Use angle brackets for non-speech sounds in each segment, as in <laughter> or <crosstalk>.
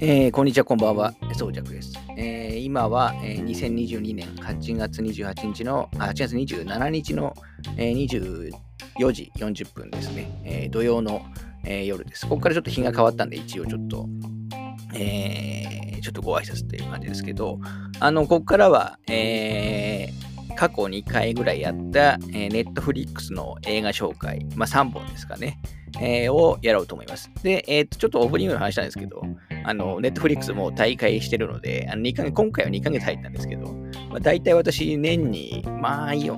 えー、こんにちは、こんばんは。そうじゃくです。えー、今は、えー、2022年8月28日の、あ、8月27日の、えー、24時40分ですね。えー、土曜の、えー、夜です。ここからちょっと日が変わったんで、一応ちょっと、えー、ちょっとご挨拶っていう感じですけど、あの、ここからは、えー、過去2回ぐらいやった、えー、ネットフリックスの映画紹介、まあ3本ですかね。えー、をやろうと思います。で、えー、っと、ちょっとオープニングの話なんですけど、あの、ネットフリックスも大会してるので、あの2ヶ月今回は2ヶ月入ったんですけど、まあ、大体私、年に、まあ、4、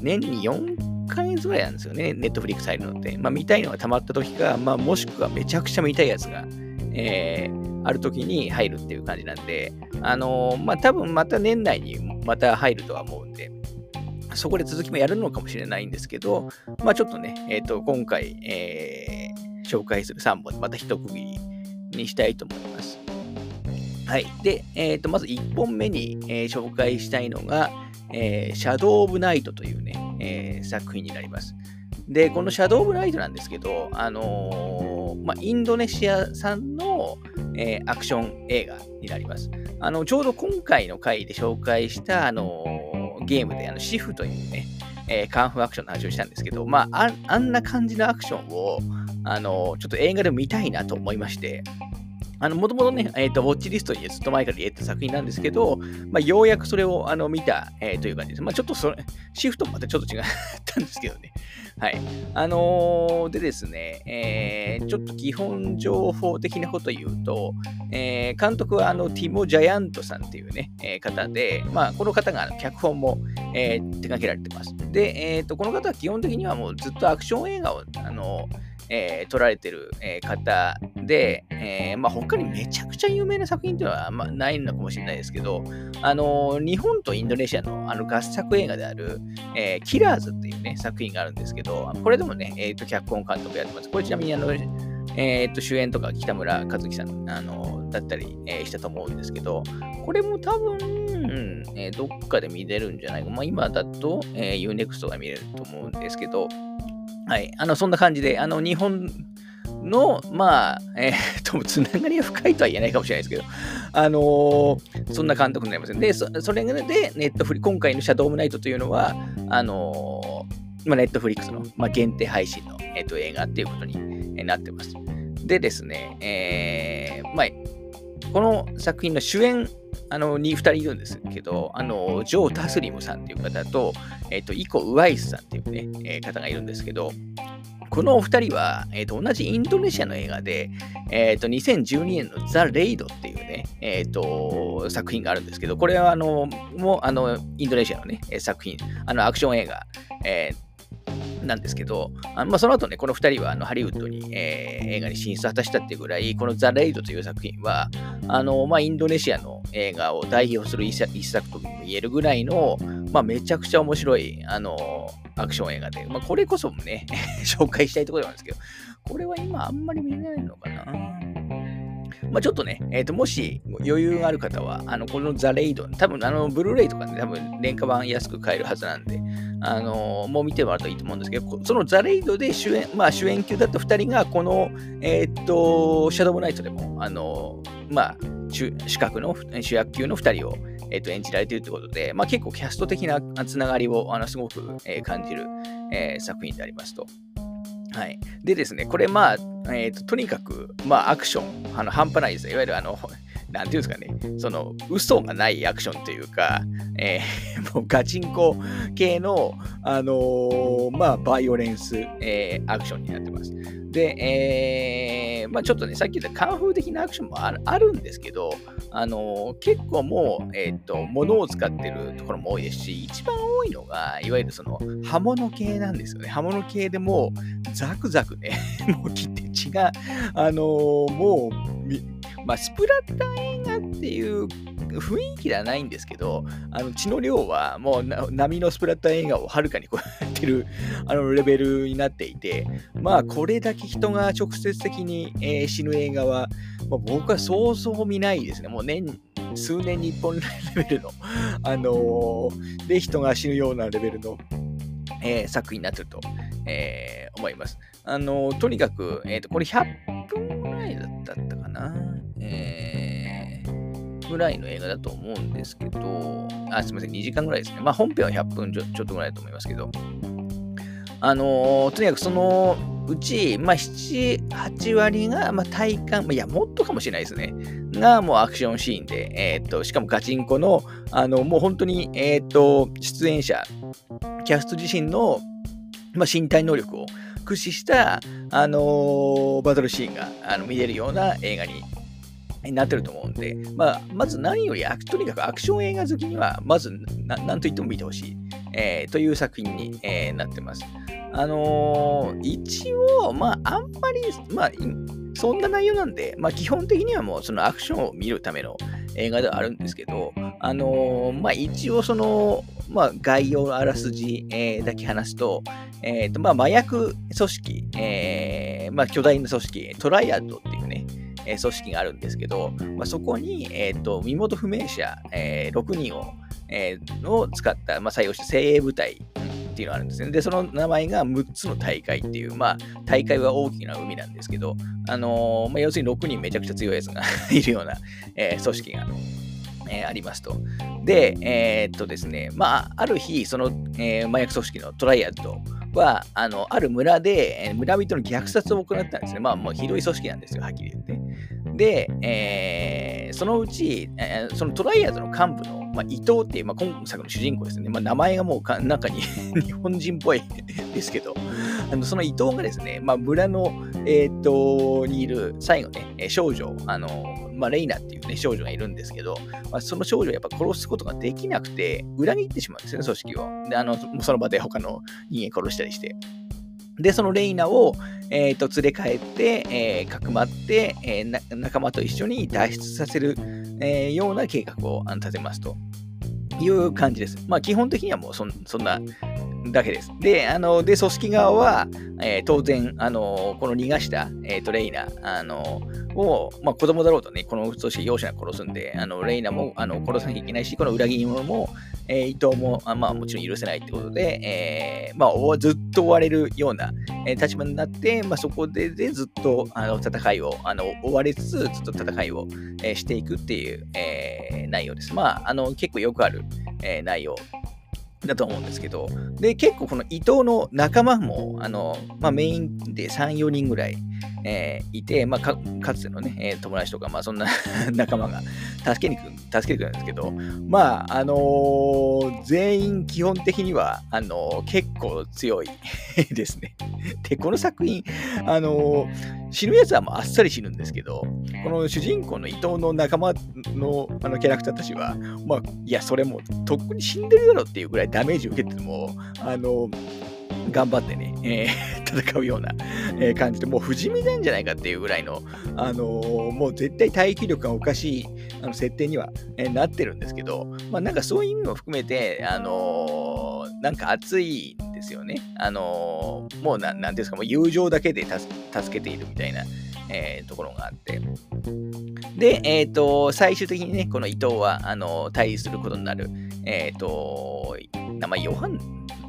年に4ヶ月ぐらいなんですよね、ネットフリックス入るのって。まあ、見たいのが溜まった時か、まあ、もしくはめちゃくちゃ見たいやつが、えー、ある時に入るっていう感じなんで、あのー、まあ、多分また年内にまた入るとは思うんで、そこで続きもやるのかもしれないんですけど、まあちょっとね、えっ、ー、と、今回、えー、紹介する3本、また一区切りにしたいと思います。はい。で、えっ、ー、と、まず1本目に、えー、紹介したいのが、えー、シャドウ・オブ・ナイトというね、えー、作品になります。で、このシャドウ・オブ・ナイトなんですけど、あのー、まあ、インドネシア産の、えー、アクション映画になります。あの、ちょうど今回の回で紹介した、あのゲームであのシフというね、えー、カンフーアクションの話をしたんですけど、まあ、あんな感じのアクションを、あの、ちょっと映画で見たいなと思いまして、もともとね、え、ー、と、ウォッチリストにずっと前から入れた作品なんですけど、まあ、ようやくそれをあの見た、えー、という感じです。まあ、ちょっとそれ、シフトまたちょっと違ったんですけどね。はい。あのー、でですね、えー、ちょっと基本情報的なこと言うと、えー、監督はあのティモ・ジャヤントさんっていうね、えー、方で、まあ、この方が脚本も、えー、手掛けられてます。で、えーと、この方は基本的にはもうずっとアクション映画を、あのーえー、撮られてる、えー、方で、えー、まあ、他にめちゃくちゃ有名な作品っていうのは、まあ、ないのかもしれないですけど、あの日本とインドネシアのあの合作映画である、えキラーズっていうね、作品があるんですけど、これでもね、えーと、脚本監督やってます。これちなみにあの、えーと、主演とか北村和樹さんあのだったり、えー、したと思うんですけど、これも多分、えー、どっかで見れるんじゃないか。まあ、今だと、えー、UNEXT が見れると思うんですけど、はい。あの、そんな感じで、あの、日本の、まあ、えー、と、つながりが深いとは言えないかもしれないですけど、あのー、そんな監督になります。で、そそれで、ネットフリ、今回のシャドウムナイトというのは、あのー、まあ、ネットフリックスの、まあ、限定配信の、えーと、映画っていうことになってます。でですね、えー、まあ、この作品の主演あの、に2人いるんですけど、あの、ジョー・タスリムさんっていう方と、えっ、と、イコ・ウワイスさんっていうね、えー、方がいるんですけど、このお二人は、えーと、同じインドネシアの映画で、えーと、2012年のザ・レイドっていうね、えーと、作品があるんですけど、これはあのもうあのインドネシアのね、作品、あのアクション映画、えなんですけど、あまあ、その後ね、この2人はあのハリウッドに、えー、映画に進出を果たしたっていうぐらい、このザ・レイドという作品は、あのまあ、インドネシアの映画を代表する一作とも言えるぐらいの、まあ、めちゃくちゃ面白い、あのアクション映画で、まあ、これこそもね、<laughs> 紹介したいところなんですけど、これは今あんまり見れないのかな。まあ、ちょっとね、えー、ともし余裕がある方は、あのこのザ・レイド、多分あのブルーレイとかね、多分廉価版安く買えるはずなんで、あのもう見てもらうといいと思うんですけど、そのザ・レイドで主演、まあ、主演級だった2人が、この、えっ、と、シャドウナイトでも、あのまあ、主角の主役級の2人を、えー、と演じられているということで、まあ、結構キャスト的なつながりをあのすごく、えー、感じる、えー、作品でありますと。はい。でですね、これまあ、えーと、とにかく、まあ、アクション、あの半端ないですね。いわゆるあの、<laughs> なんていうんですかね、その、嘘がないアクションというか、えー、<laughs> もうガチンコ系の、あのー、まあ、バイオレンス、えー、アクションになってます。で、えー、まあ、ちょっとね、さっき言ったカンフー的なアクションもあるあるんですけど、あのー、結構もう、えっ、と、物を使ってるところも多いですし、一番多いのが、いわゆるその、刃物系なんですよね。刃物系でもう、ザクザクね、<laughs> もう切って血が、あのもう、まあ、スプラッター映画っていう雰囲気ではないんですけど、あの血の量はもう波のスプラッター映画をはるかに超えてるあのレベルになっていて、まあこれだけ人が直接的に、えー、死ぬ映画は、まあ、僕はそうそう見ないですね。もう年、数年に一本レベルの、あのー、で人が死ぬようなレベルの、えー、作品になってるとえー、思います。あの、とにかく、えっ、ー、と、これ100分ぐらいだったかな。えー、ぐらいの映画だと思うんですけど、あ、すみません、2時間ぐらいですね。まあ、本編は100分ちょちょっとぐらいだと思いますけど、あのとにかくそのうち、まあ、7、8割が、まあ、体感、まあいや、もっとかもしれないですね。が、もうアクションシーンで、えー、っと、しかもガチンコの、あの、もう本当に、えー、っと、出演者、キャスト自身の、まあ、身体能力を駆使した、あのー、バトルシーンがあの見れるような映画になってると思うんで、まあ、まず何よりとにかくアクション映画好きには、まず何と言っても見てほしい、えー、という作品に、えー、なってます。あのー、一応、まあ、あんまり、まあ、そんな内容なんで、まあ、基本的にはもうそのアクションを見るための映画ではあるんですけど、あの、まあ、一応その、まあ、概要のあらすじ、えー、だけ話すと、えーとまあ、麻薬組織、えーまあ、巨大な組織、トライアッドっていうね、え組織があるんですけど、まあ、そこに、えーと、身元不明者、えー、6人を、えー、を使った、まあ、採用した精鋭部隊っていうのがあるんですね。で、その名前が6つの大会っていう、まあ、大会は大きな海なんですけど、あのー、まあ、要するに6人めちゃくちゃ強いやつが <laughs> いるような、えー、組織がある、えー、ありますと。で、えー、っとですね、まあ、ある日、その、え麻薬組織のトライアッドは、あの、ある村で、え村人の虐殺を行ったんですね。まあ、もうひどい組織なんですよ、はっきり言って。で、えー、そのうち、えー、そのトライアーズの幹部の、まあ、伊藤っていう、まあ、今作の主人公ですね。まあ、名前がもうか中に <laughs> 日本人っぽい <laughs> ですけど、あのその伊藤がですね、まあ、村の、えー、っとにいる最後ね、少女、あのまあ、レイナっていうね、少女がいるんですけど、まあ、その少女をやっぱ殺すことができなくて、裏切ってしまうんですね、組織を。で、あの、その場で他の人間殺したりして。で、そのレイナを、えーと、連れ帰って、えー、かくまって、えー、仲間と一緒に脱出させる、えー、ような計画を立てますという感じです。まあ、基本的にはもうそそんなだけです。で、あので組織側は、えー、当然、あのこの逃がした、えーと、レイナあのを、まあ、子供だろうとね、この組織容赦なく殺すんで、あのレイナもあの殺さなきゃいけないし、この裏切り者も、えー、伊藤もあ、まあ、もちろん許せないってことで、えーまあ、ずっと追われるような、えー、立場になって、まあ、そこででずっとあの戦いをあの追われつつ、ずっと戦いを、えー、していくっていう、えー、内容です。まあ、あの結構よくある、えー、内容だと思うんですけど、で、結構この伊藤の仲間も、あの、まあ、メインで3、4人ぐらい、えー、いて、まあか、つてのね、えー、友達とか、まあ、そんな <laughs> 仲間が助けに来る、助けてくるんですけど、まあ、あのー、全員基本的には、あのー、結構強い <laughs> ですね。で、この作品、あの死ぬやつはもうあっさり死ぬんですけど、この主人公の伊藤の仲間のあのキャラクターたちは、まあ、いや、それもとっくに死んでるだろっていうぐらいダメージ受けても、あの頑張ってね、えー、<laughs> 戦うような、えー、感じで、もう不死身なんじゃないかっていうぐらいの、あのー、もう絶対耐久力がおかしいあの設定には、えなってるんですけど、まあなんかそういう意味も含めて、あのなんか熱いんですよね。あのもうな、なんですか、もう友情だけで助けているみたいな、えー、ところがあって。で、え、ー、と、最終的にね、この伊藤は、あの、対立することになる、え、ー、と、名前、ヨハン、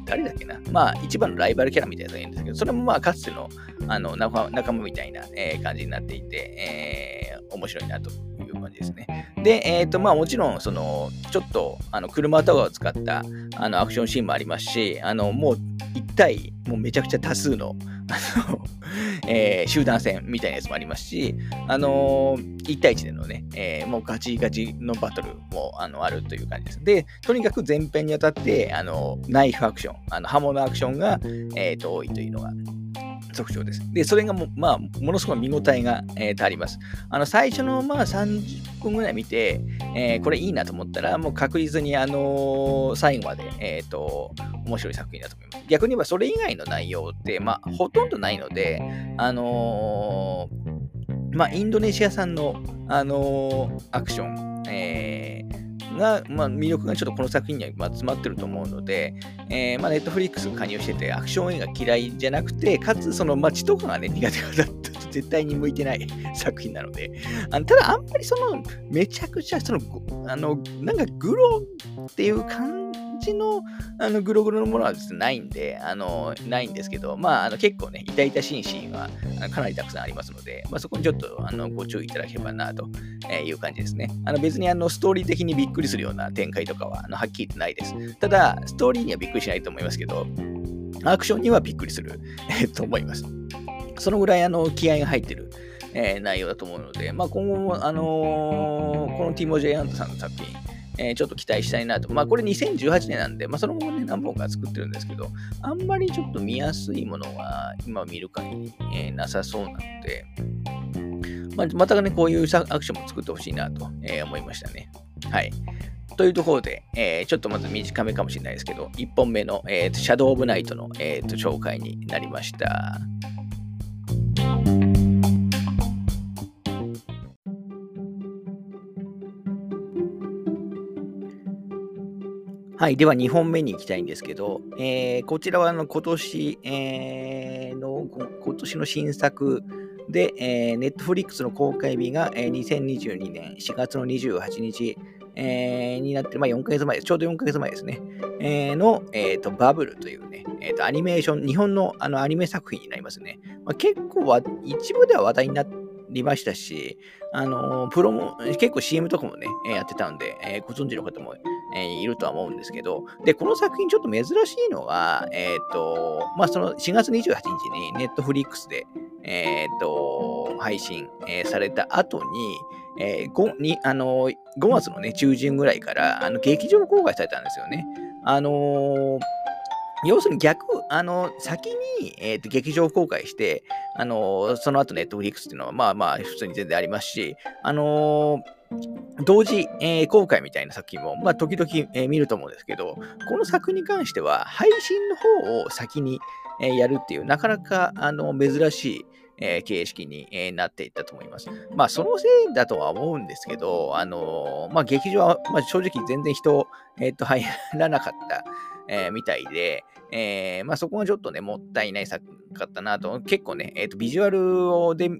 誰だっけな？まあ、一番のライバルキャラみたいなのがいるんですけど、それもまあ、かつてのあの仲間みたいな、えー、感じになっていて、えー、面白いなという感じですね。で、えっ、ー、と、まあ、もちろん、その、ちょっと、あの、車とかを使ったあのアクションシーンもありますし、あの、もう、一対、もうめちゃくちゃ多数の、あの、えー、集団戦みたいなやつもありますし、あのー、1対1でのね、えー、もうガチガチのバトルもあのあるという感じです。で、とにかく前編にあたって、あのナイフアクション、あの刃物アクションが、えーと、多いというのが特徴です。で、それがも,、まあ、ものすごい見応えが、えー、あります。あの最初のまあ30分ぐらい見て、えー、これいいなと思ったら、もう確実に、あのー、最後まで、えーと、面白い作品だと思います。逆に言えばそれ以外の内容って、まあ、ほとんどないので、あのまあ、インドネシア産の、あのアクション、えーが、まあ、魅力がちょっとこの作品には詰まってると思うので、え、ま、ネットフリックス加入してて、アクション映画嫌いじゃなくて、かつ、その、街、とかがね、苦手だった絶対に向いてない <laughs> 作品なので、あのただあんまりその、めちゃくちゃ、その、あの、なんかグロっていう感じの、あの、グログロのものはですね、ないんで、あの、ないんですけど、まあ、あの結構ね、痛々しいシーンはかなりたくさんありますので、まあ、そこにちょっと、あの、ご注意いただければな、という感じですね。あの、別に、あの、ストーリー的にびっくりするような展開とかは、あの、はっきり言ってないです。ただ、ストーリーにはびっくりしないと思いますけど、アクションにはびっくりする、と思います。そのぐらい、あの、気合が入ってる。えー、内容だと思うので、まあ、今後も、あのー、このティモ・ジェイ・アントさんの作品、えー、ちょっと期待したいなと。まあ、これ2018年なんで、まあ、その後もね、何本か作ってるんですけど、あんまりちょっと見やすいものは、今見る限り、えー、なさそうなので、まあ、またね、こういうアクションも作ってほしいなと、えー、思いましたね。はい。というところで、えー、ちょっとまず短めかもしれないですけど、1本目の、えーと、シャドウ・オブ・ナイトの、えーと紹介になりました。はい。では、2本目に行きたいんですけど、えー、こちらはあの今年、えー、の、今年の新作で、えー、Netflix の公開日が、えー、2022年4月の28日、えー、になって、まあ、4ヶ月前です。ちょうど4ヶ月前ですね。えー、の、えーと、バブルというね、えーと、アニメーション、日本のあのアニメ作品になりますね。まあ、結構は、一部では話題になりましたし、あのプロも、結構 CM とかもね、やってたんで、えー、ご存知の方もえー、いるとは思うんですけど、で、この作品ちょっと珍しいのは、えっ、ー、と、まあ、その4月28日にネットフリックスで、えっ、ー、と、配信、えされた後に、えー、5, にあの5月の、ね、中旬ぐらいからあの劇場公開されたんですよね。あのー要するに逆、あの、先に、えーと、劇場公開して、あのその後ネットフリックスっていうのは、まあまあ、普通に全然ありますし、あの、同時、えー、公開みたいな作品も、まあ、時々、えー、見ると思うんですけど、この作品に関しては、配信の方を先に、えやるっていう、なかなか、あの、珍しい、えー、形式に、えー、なっていったと思います。まあ、そのせいだとは思うんですけど、あのー、まあ、劇場は、まあ、正直全然人、えっ、と、入らなかった、えみたいで、えまあ、そこがちょっとね、もったいない作かったなと、結構ね、えっ、と、ビジュアルをで、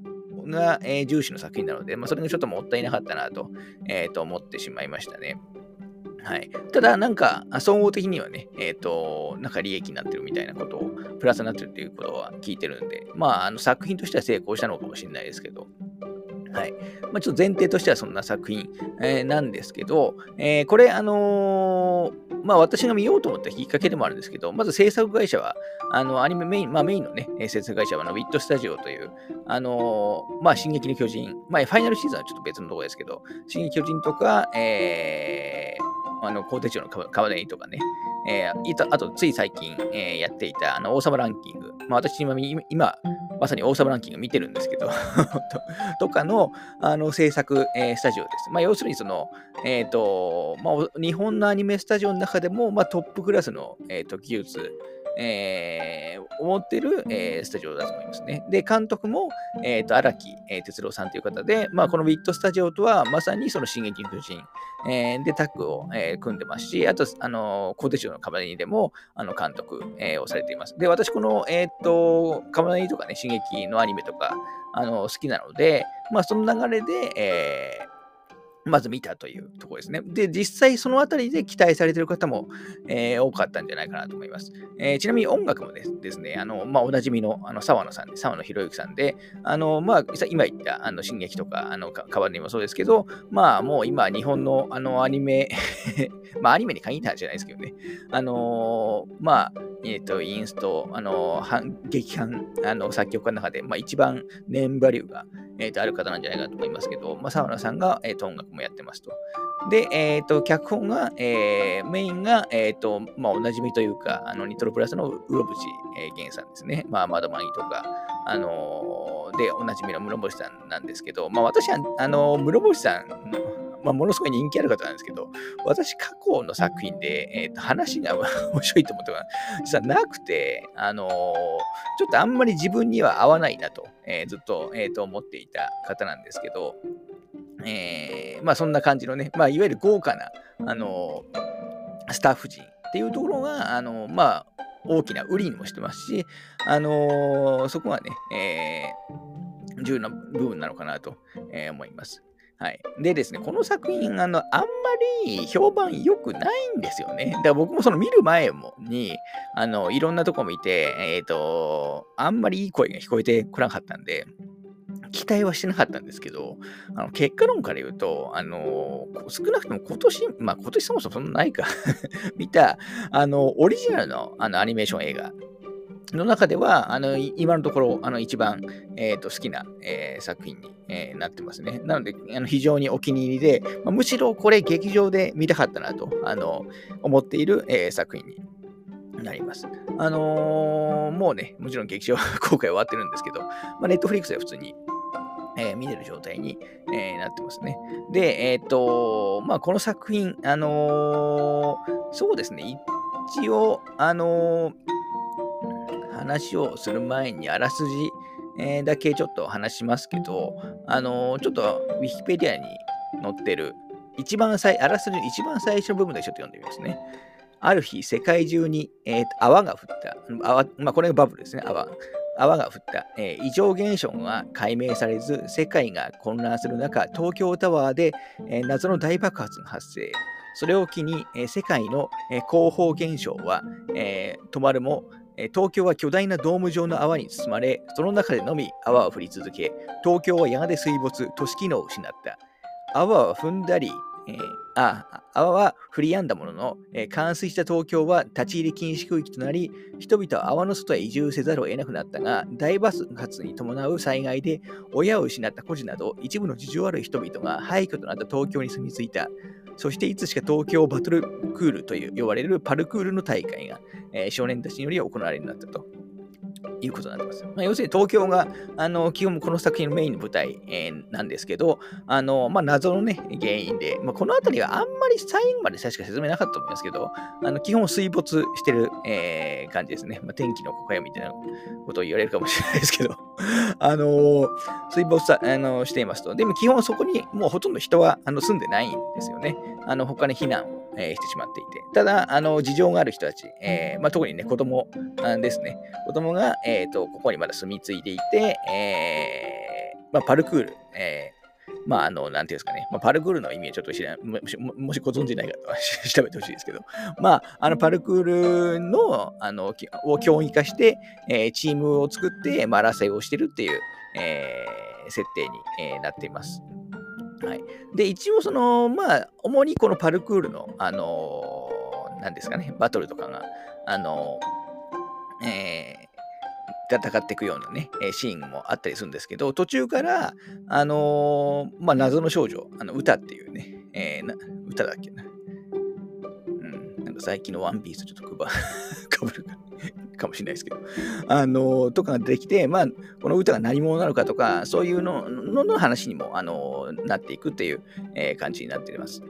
が、え重視の作品なので、まあ、それがちょっともったいなかったなと、えー、と思ってしまいましたね。はい。ただ、なんか、総合的にはね、えっ、ー、と、なんか利益になってるみたいなことを、プラスになってるっていうことは聞いてるんで、まあ、あの作品としては成功したのかもしれないですけど、はい。まあ、ちょっと前提としてはそんな作品、えー、なんですけど、えー、これ、あのー、まあ、私が見ようと思ったきっかけでもあるんですけど、まず制作会社は、あの、アニメメイン、まあ、メインのね、制作会社は、あの、ウィットスタジオという、あのまあ、進撃の巨人、まあ、ファイナルシーズンはちょっと別のところですけど、進撃巨人とか、えー、あの、鋼鉄町の川根とかね、えー、あと、つい最近、えー、やっていた、あの、王様ランキング。まあ、私今、今、まさに王様ランキング見てるんですけど <laughs> とかの、あの、制作、えー、スタジオです。まあ、要するに、その、えっ、と、まあ、日本のアニメスタジオの中でも、まあ、トップクラスの、えっ、と、技術、えー、思ってる、えー、スタジオだと思いますね。で、監督も、えっ、ー、と、荒木、えー、哲郎さんという方で、まあ、このウィットスタジオとは、まさにその進撃の巨人、えー、でタッグを、えー、組んでますし、あと、あの、コーテのカバネリでも、あの、監督、えー、をされています。で、私、この、えっ、と、カバネリとかね、進撃のアニメとか、あの、好きなので、まあ、その流れで、えー、まず見たというところですね。で、実際そのあたりで期待されている方も、えー、多かったんじゃないかなと思います。えー、ちなみに音楽もですね、あの、まあ、おなじみのあの沢野さんで、沢野博之さんで、あの、まあ、今言ったあの進撃とか、あの、変わりもそうですけど、まあ、もう今、日本のあのアニメ <laughs> まあ、アニメに限ったんじゃないですけどね、あのまあ、えっ、と、インスト、あの、劇版、あの、作曲家の中で、まあ、一番ネームバリューが、えー、とある方なんじゃないかと思いますけど、まあ、沢野さんが、えー、と音楽もやってますと。で、えっ、ー、と、脚本が、えー、メインが、えっ、ー、と、まあ、おなじみというか、あの、ニトロプラスのうろぶち、えー、源さんですね。まあ、窓マギとか、あの、で、おなじみの室伏さんなんですけど、まあ、私は、あの、室伏さんの、まあ、ものすごい人気ある方なんですけど、私、過去の作品で、えー、と話が <laughs> 面白いと思ったのが、実はなくて、あのー、ちょっとあんまり自分には合わないなと、えー、ずっと,、えー、と思っていた方なんですけど、えー、まあそんな感じのね、まあいわゆる豪華な、あの、スタッフ陣っていうところが、あの、まあ大きな売りにもしてますし、あの、そこはね、えー重要な部分なのかなと、え、思います。はい。でですね、この作品、あの、あんまり評判良くないんですよね。だから僕もその見る前もに、あの、いろんなとこ見て、えっ、ー、と、あんまりいい声が聞こえてこなかったんで、期待はしてなかったんですけど、あの結果論から言うと、あの少なくとも今年、まあ今年そもそもそんなないか <laughs> 見た、あの、オリジナルのあのアニメーション映画の中では、あの今のところ、あの一番、えーと、好きな、えー、作品に、えー、なってますね。なので、あの非常にお気に入りで、まあ、むしろこれ劇場で見たかったなとあの思っている、えー、作品になります。あのー、もうね、もちろん劇場 <laughs> 公開終わってるんですけど、まあ、ネットフリックスで普通に、えー、見れる状態に、えー、なってますね。で、えっ、と、まあ、この作品、あのそうですね、一応、あの話をする前にあらすじ、え、だけちょっと話しますけど、あの、ちょっとウィキペディアに載ってる、一番最、あらすじの一番最初の部分でちょっと読んでみますね。ある日、世界中に、えー、泡が降った。泡まあ、これがバブルですね、泡。泡が降った、えー、異常現象が解明されず、世界が混乱する中、東京タワーで、えー、謎の大爆発が発生。それを機に、えー、世界の、えー、広報現象は、え、止まるも、東京は巨大なドーム状の泡に包まれ、その中でのみ泡を降り続け、東京はやがて水没、都市機能を失った。泡は踏んだり、え、あ泡は降り止んだものの、えー、冠水した東京は立ち入り禁止区域となり、人々は泡の外へ移住せざるを得なくなったが、大爆発に伴う災害で親を失った孤児など、一部の事情ある人々が廃墟となった東京に住み着いた。そしていつしか東京バトルクールという呼ばれるパルクールの大会が、えー、少年たちにより行われるようになったと。いうことになってます。まあ、要するに東京があの基本この作品のメインの舞台、えー、なんですけど、あのまあ、謎の、ね、原因で、まあ、この辺りはあんまり最後まで確か説明なかったと思いますけど、あの基本水没してる、えー、感じですね。まあ、天気の小屋みたいなことを言われるかもしれないですけど、<laughs> あの、水没さあのしていますと。でも基本そこにもうほとんど人はあの住んでないんですよね。あの他に避難をえー、してしまっていて。ただ、あの、事情がある人たち、えー、まあ、特にね、子供ですね。子供が、え、ー、と、ここにまだ住み着いていて、えー、まあ、パルクール、えー、まあ、あの、なんていうんですかね、まあ、パルクールの意味はちょっと知らない、もしもしご存知ない方は <laughs> 調べてほしいですけど、まあ、あの、パルクールの、あの、を競技化して、えー、チームを作って、まあ、争いをしてるっていう、えー、設定に、えー、なっています。はい。で、一応その、まあ、主にこのパルクールの、あのー、なんですかね、バトルとかが、あのー、えー、戦っていくようなね、シーンもあったりするんですけど、途中から、あのー、まあ、謎の少女、あの歌っていうね、えー、な歌だっけな。うん、なんか最近のワンピースちょっとくばかぶるかかもしれないですけど、あの、とかができて、まあ、この歌が何者なのかとか、そういうのの話にも、あの、なっていくっていう、えー、感じになっています。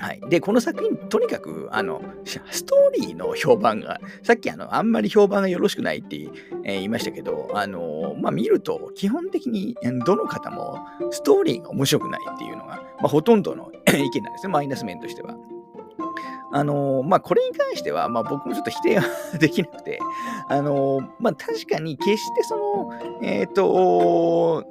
はい。で、この作品、とにかく、あの、ストーリーの評判が、さっき、あの、あんまり評判がよろしくないって、えー、言いましたけど、あの、まあ、見ると、基本的に、どの方も、ストーリーが面白くないっていうのが、まあ、ほとんどの意見なんですね、マイナス面としては。あのまあ、これに関しては、まあ、僕もちょっと否定は <laughs> できなくて、あのまあ、確かに決してその、えっ、ー、と、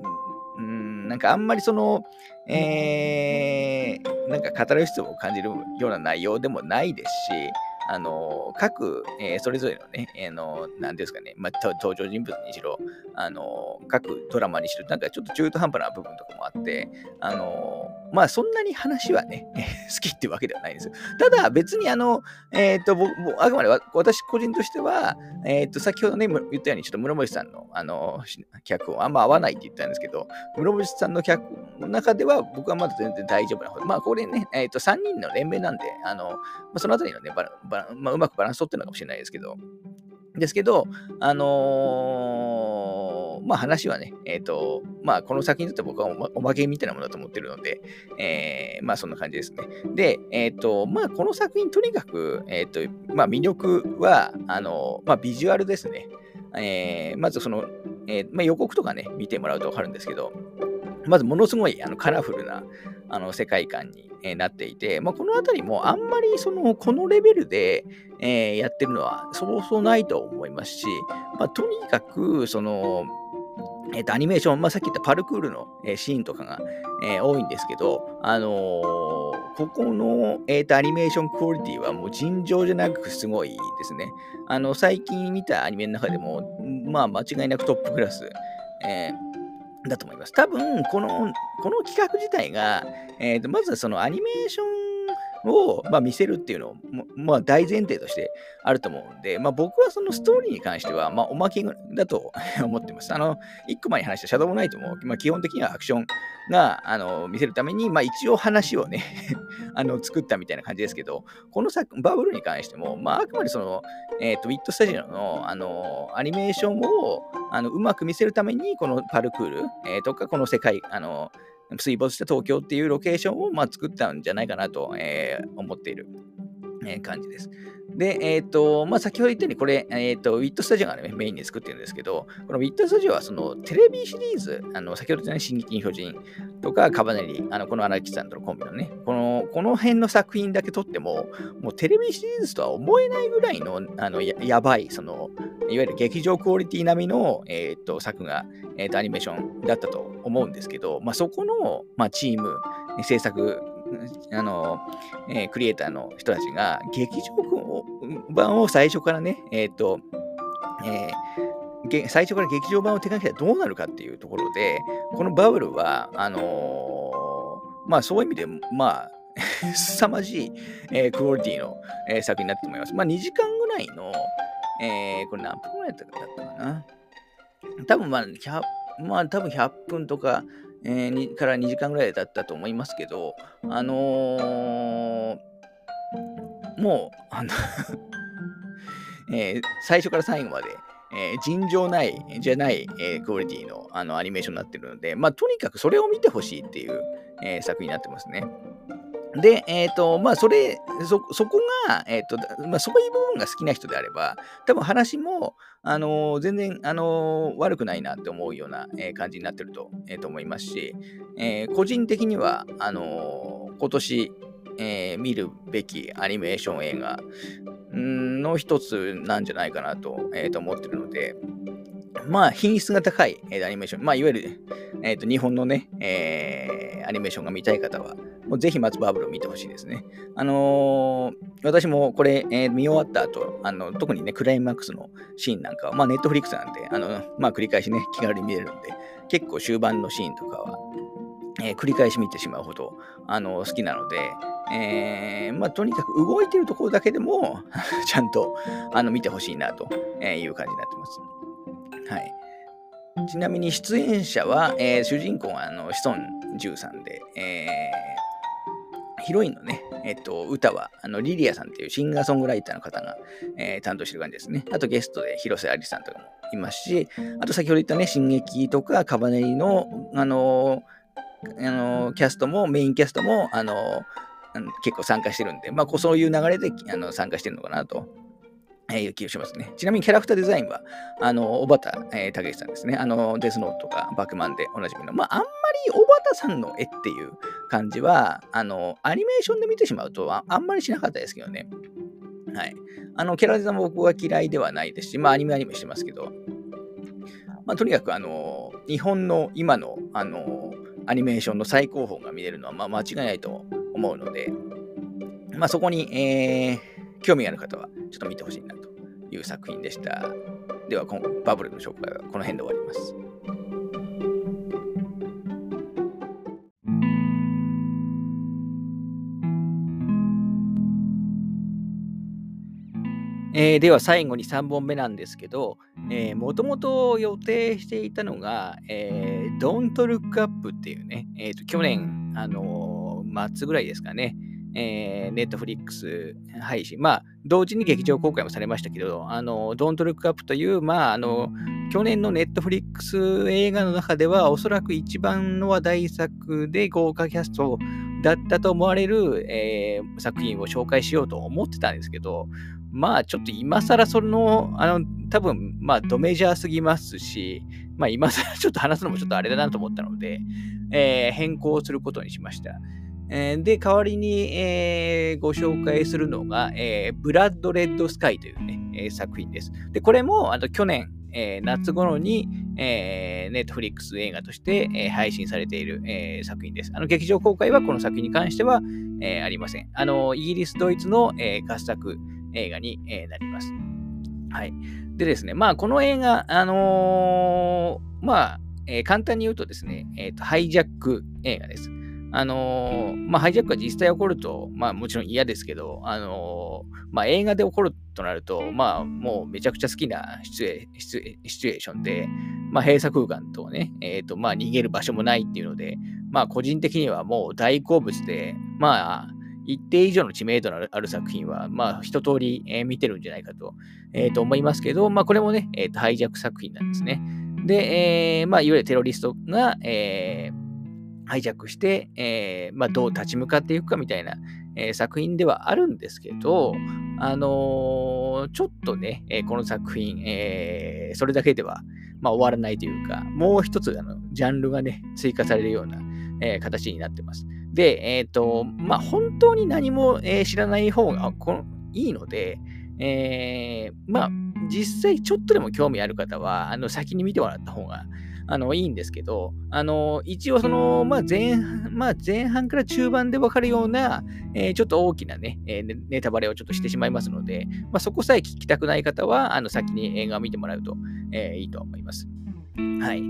うん、なんかあんまりその、えー、なんか語る必要を感じるような内容でもないですし、あの、各、えー、それぞれのね、えー、の、なんですかね、まあ、登場人物にしろ、あの、各ドラマにしろ、なんかちょっと中途半端な部分とかもあって、あの、まあ、そんなに話はね、<laughs> 好きってわけではないんですよ。ただ、別にあの、えっ、ー、と、あくまで私個人としては、えっ、と、先ほどね、言ったように、ちょっと室伏さんの、あの、脚本あんま合わないって言ったんですけど、室伏さんの脚の中では、僕はまだ全然大丈夫な方まあ、これね、えっ、と、3人の連名なんで、あの、まあ、そのあたりのね、バラバラまあ、うまくバランス取ってるのかもしれないですけど、ですけど、あのー、まあ話はね、えっ、ー、と、まあこの作品にとって僕はおまけみたいなものだと思ってるので、えー、まあそんな感じですね。で、えっ、と、まあこの作品とにかく、えっ、と、まあ魅力は、あの、まあビジュアルですね。えまずその、えまあ、予告とかね、見てもらうとわかるんですけど、まずものすごいあのカラフルなあの世界観に、えなっていて、まあ、このあたりもあんまりそのこのレベルで、えー、やってるのはそうそうないと思いますし、まあ、とにかくそのえっ、と、アニメーション、まあ、さっき言ったパルクールの、えー、シーンとかが、えー、多いんですけど、あのー、ここの、えーと、アニメーションクオリティはもう尋常じゃなくすごいですね。あの、最近見たアニメの中でも、まあ、間違いなくトップクラス、えー、だと思います。多分、この、この企画自体が、えーと、まずはそのアニメーションを、まあ、見せるっていうのを、まあ、大前提としてあると思うんで、まあ、僕はそのストーリーに関しては、まあ、おまけだと <laughs> 思ってます。あの、一個前に話したシャドウナイトも、まあ、基本的にはアクションが、あの、見せるために、まあ、一応話をねあの、作ったみたいな感じですけど、この作、バブルに関しても、まあ、あくまでその、えっ、ー、と、ウィットスタジオの、あの、アニメーションを、あの、うまく見せるために、このパルクール、えー、とか、この世界、あの、水没した東京っていうロケーションを、まあ、作ったんじゃないかなと、えー、思っている、えー、感じです。で、えっ、ー、と、まあ、先ほど言ったように、これ、えっ、ー、と、ウィットスタジオが、ね、メインに作ってるんですけど、このウィットスタジオは、その、テレビシリーズ、あの、先ほど言ったね、進撃の巨人とか、カバネリ、あの、この荒木さんとのコンビのね、この、この辺の作品だけ撮っても、もうテレビシリーズとは思えないぐらいの、あの、ややばい、その、いわゆる劇場クオリティ並みの、えっ、ー、と、作画、えっ、と、アニメーションだったと思うんですけど、まあ、そこの、まあ、チーム、制作あの、えー、クリエイターの人たちが、劇場版を最初からね、えっ、ー、と、えー、最初から劇場版を手掛けたらどうなるかっていうところで、このバブルは、あのまあそういう意味で、まあ、<laughs> 凄まじい、えー、クオリティの、えー、作品になってと思います。まあ2時間ぐらいの、えー、これ何分ぐらいだったかな。多分まあ、まあ多分100分とか、えー、から2時間ぐらいだったと思いますけど、あのー、もう、あの <laughs> えー、最初から最後まで、えー、尋常ない、じゃない、えー、クオリティのあのアニメーションになってるので、まあ、とにかくそれを見てほしいっていう、えー、作品になってますね。で、えっ、ー、と、まあ、それ、そ、そこが、えっ、ー、と、まあ、そういう部分が好きな人であれば、多分話も、あのー、全然、あの悪くないなって思うような、え感じになってると,、えー、と思いますし、え個人的には、あの今年、え見るべきアニメーション映画の一つなんじゃないかなと,、えー、と思ってるので、まあ、品質が高い、え、アニメーション、まあ、いわゆる、えーと、日本のね、え、アニメーションが見たい方は、もうぜひ松バブルを見てほしいですね。あのー、私もこれ、えー、見終わった後、あの特にね、クライマックスのシーンなんかは、まあ、ネットフリックスなんで、あのまあ、繰り返しね、気軽に見れるんで、結構終盤のシーンとかは、えー、繰り返し見てしまうほど、あの好きなので、えー、まあ、とにかく動いてるところだけでも <laughs> ちゃんとあの見てほしいなという感じになってます。はい。ちなみに出演者は、えー、主人公はあのシソン・ジューさんで、え、ヒロインのね、えっと、歌はあのリリアさんっていうシンガーソングライターの方が、えー、担当してる感じですね。あとゲストで広瀬アリさんとかもいますし、あと先ほど言ったね、進撃とかカバネリの、あのあのキャストも、メインキャストも、あの結構参加してるんで、まあ、そういう流れであの参加してるのかなとえー、気がしますね。ちなみにキャラクターデザインは、あの、小畑、えー、武さんですね。あの、デスノートとかバックマンでおなじみの。まあ、あんまり小畑さんの絵っていう感じは、あの、アニメーションで見てしまうとあ、あんまりしなかったですけどね。はい。あの、キャラデザも僕は嫌いではないですし、まあ、アニメアニメしてますけど、まあ、とにかく、あの、日本の今の、あの、アニメーションの最高峰が見れるのは、まあ、間違いないと思うので、まあ、そこに、えー、興味ある方はちょっと見てほしいなという作品でした。では、今バブルの紹介はこの辺で終わります。えー、では最後に3本目なんですけど、もともと予定していたのが、えー、Don't Look Up っていうね、えーと、去年、あのー、末ぐらいですかね、えー、ネットフリックス配信、まあ、同時に劇場公開もされましたけど、あの、Don't Look Up という、まあ、あの、去年のネットフリックス映画の中では、おそらく一番の話題作で豪華キャストだったと思われる、えー、作品を紹介しようと思ってたんですけど、まあ、ちょっと今更その、あの、多分、まあ、ドメジャーすぎますし、まあ、今更ちょっと話すのもちょっとあれだなと思ったので、えー、変更することにしました。で、代わりに、えー、ご紹介するのが、えー、ブラッド・レッド・スカイというね、作品です。で、これもあの去年え、夏頃に、えー、ネットフリックス映画として、え、配信されている、え、作品です。あの劇場公開はこの作品に関しては、え、ありません。あのイギリス、ドイツの、え、合作映画に、え、なります。はい。でですね、まあ、この映画、あの、まあ、え、簡単に言うとですね、えーと、ハイジャック映画です。あのー、まあ、ハイジャックが実際起こると、まあ、もちろん嫌ですけど、あのー、まあ、映画で起こるとなると、まあ、もうめちゃくちゃ好きなシチュエシチュエーションで、まあ、閉鎖空間とね、えっ、ー、と、まあ、逃げる場所もないっていうので、まあ、個人的にはもう大好物で、まあ、一定以上の知名度のある作品は、まあ、一通り、見てるんじゃないかと,、えー、と思いますけど、まあ、これもね、えー、とハイジャック作品なんですね。で、えー、まあ、いわゆるテロリストが、えー、ハイジャックして、えー、まあ、どう立ち向かっていくかみたいな、えー、作品ではあるんですけど、あのー、ちょっとね、えー、この作品、えー、それだけでは、まあ、終わらないというか、もう一つあのジャンルがね、追加されるような、えー、形になってます。で、えっ、と、まあ、本当に何も、えー、知らない方がこのいいので、えー、まあ、実際ちょっとでも興味ある方は、あの、先に見てもらった方が、あの、いいんですけど、あの、一応その、まあ、前、まあ、前半から中盤でわかるような、えー、ちょっと大きなね、えー、ネタバレをちょっとしてしまいますので、まあ、そこさえ聞きたくない方は、あの、先に映画を見てもらうと、えー、いいと思います。はい。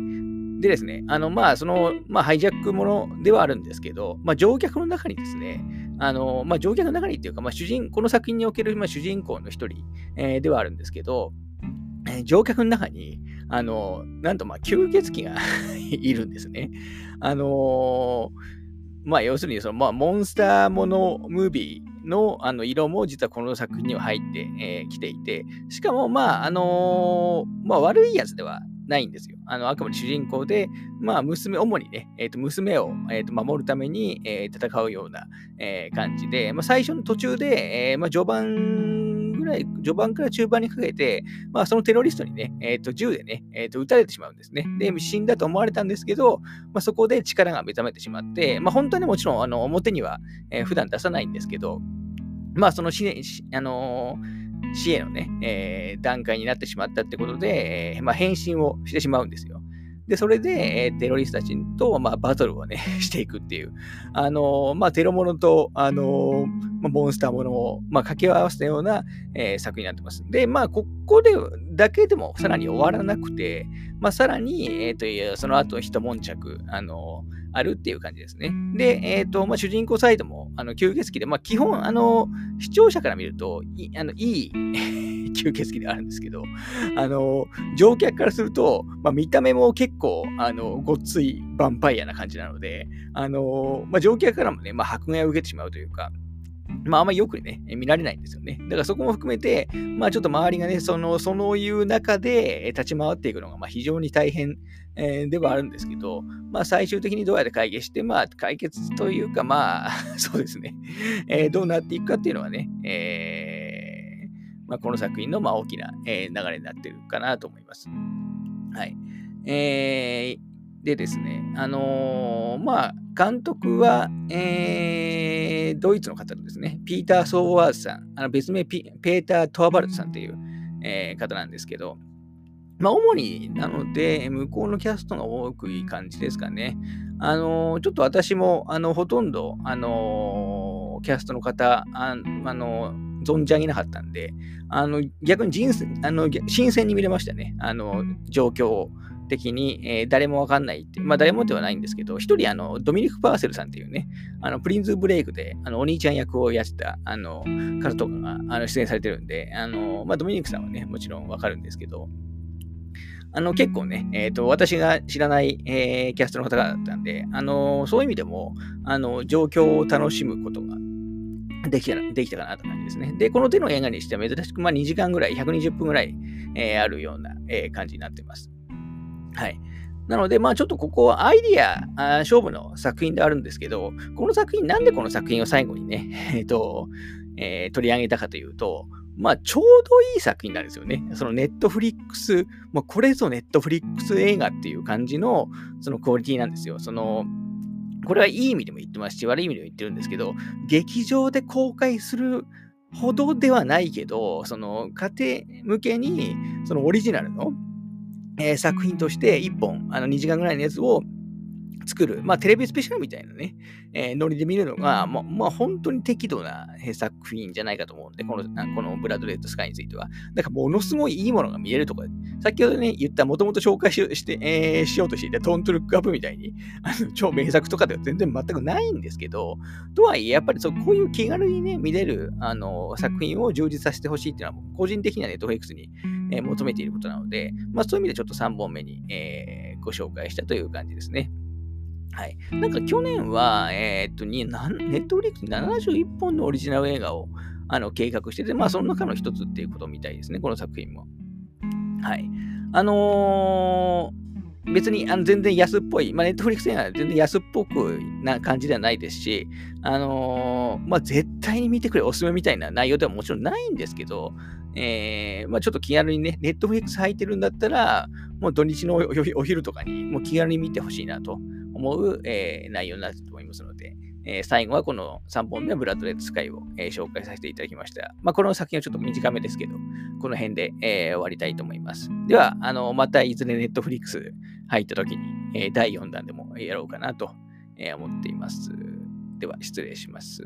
でですね、あの、まあ、その、まあ、ハイジャックものではあるんですけど、まあ、乗客の中にですね、あの、まあ、乗客の中にっていうか、まあ、主人、この作品における、まあ、主人公の一人、えー、ではあるんですけど、えー、乗客の中に、あの、なんと、まあ、吸血鬼が <laughs> いるんですね。あのまあ、要するに、その、まあ、モンスターものムービーのあの色も実はこの作品には入ってき、えー、ていて、しかも、まあ、あの、まあ、悪いやつではないんですよ。あの、あくまで主人公で、まあ、娘、主にね、えー、と娘を、えー、と守るために、えー、戦うような、えー、感じで、まあ、最初の途中で、えー、まあ、序盤らい、序盤から中盤にかけて、まあ、そのテロリストにね、えー、と銃でね、えー、と撃たれてしまうんですね。で、死んだと思われたんですけど、まあ、そこで力が目覚めてしまって、まあ、本当にもちろん、あの表には、えー、普段出さないんですけど、まあ、そのし、あのー死へのね、えー、段階になってしまったってことで、えー、まあ、変身をしてしまうんですよ。で、それで、えー、テロリストたちと、まあ、バトルをね、<laughs> していくっていう、あのー、まあ、テロモノと、あのー、まあ、モンスターものを、まあ、掛け合わせたような、えー、作品になってます。で、まあ、ここでだけでもさらに終わらなくて、まあ、さらに、えっ、と、その後、一悶着、あのあるっていう感じですね。で、えっ、ー、と、まあ、主人公サイドも、あの、吸血鬼で、まあ、基本、あの、視聴者から見ると、いあのいい <laughs> 吸血鬼であるんですけど、あの、乗客からすると、まあ、見た目も結構、あの、ごっついヴァンパイアな感じなので、あの、まあ、乗客からもね、まあ、迫害を受けてしまうというか、まあ、あんまりよくね、見られないんですよね。だからそこも含めて、まあ、ちょっと周りがね、その、そういう中で立ち回っていくのが、まあ、非常に大変、えー、ではあるんですけど、まあ、最終的にどうやって解決して、まあ、解決というか、まあ、<laughs> そうですね、えー、どうなっていくかっていうのはね、えー、まあ、この作品の、まあ、大きな、えー、流れになってるかなと思います。はい。えー、でですね、あのー、まあ、監督は、えー、ドイツの方ですね、ピーター・ソーワーズさん、あの別名ペーター・トアバルトさんという、えー、方なんですけど、まあ、主になので、向こうのキャストが多くいい感じですかね。あの、ちょっと私も、あの、ほとんど、あの、キャストの方、あ、あの、存じ上げなかったんで、あの、逆に人、あの、新鮮に見れましたね。あの、状況。的に、えー、誰もわかんないって、まあ誰もではないんですけど、一人あの、ドミニク・パーセルさんっていうね、あの、プリンズ・ブレイクで、あの、お兄ちゃん役をやってた、あの、方とかが、あの、出演されてるんで、あの、まあドミニクさんはね、もちろんわかるんですけど、あの、結構ね、えっ、ー、と、私が知らない、えー、キャストの方だったんで、あの、そういう意味でも、あの、状況を楽しむことができたできたかなという感じですね。で、この手の映画にしては珍しく、まあ2時間ぐらい、120分ぐらい、えー、あるような、えー、感じになっています。はい。なので、まあちょっとここはアイディア勝負の作品であるんですけど、この作品、なんでこの作品を最後にね、<laughs> えっ、ー、と、えー、取り上げたかというと、まあちょうどいい作品なんですよね。そのネットフリックス、まあ、これぞネットフリックス映画っていう感じのそのクオリティなんですよ。その、これはいい意味でも言ってますし、悪い意味でも言ってるんですけど、劇場で公開するほどではないけど、その家庭向けに、そのオリジナルのえー、作品として1本、あの2時間ぐらいのやつを作る、まあ、テレビスペシャルみたいなね、えー、ノリで見るのが、まあ、まあ、本当に適度な作品じゃないかと思うんで、このこのブラッドレッドスカイについては。だから、ものすごいいいものが見えるとか、先ほどね、言った、もともと紹介しして、えー、しようとしていたトントゥルックアップみたいに、あの超名作とかでは全然全くないんですけど、とはいえ、やっぱりそうこういう気軽にね、見れるあの作品を充実させてほしいっていうのは、個人的にはネットフリックスに、えー、求めていることなので、まあ、そういう意味でちょっと3本目に、えー、ご紹介したという感じですね。はい。なんか去年は、えー、っと、ネットフリックス71本のオリジナル映画をあの計画してて、まあその中の一つっていうことみたいですね、この作品も。はい。あのー、別にあの全然安っぽい、まあ、ネットフリックス映画は全然安っぽくな感じではないですし、あのー、まあ、絶対に見てくれ、おすすめみたいな内容ではもちろんないんですけど、えー、まあ、ちょっと気軽にね、ネットフリックス入ってるんだったら、もう土日のお昼とかにもう気軽に見てほしいなと思う、えー、内容になってると思いますので、えー、最後はこの3本目は、ブラッドレッドスカイを、えー、紹介させていただきました。まあ、この作品はちょっと短めですけど、この辺で、えー、終わりたいと思います。では、あのまたいずれネットフリックス入った時に、えー、第4弾でもやろうかなと思っています。では、失礼します。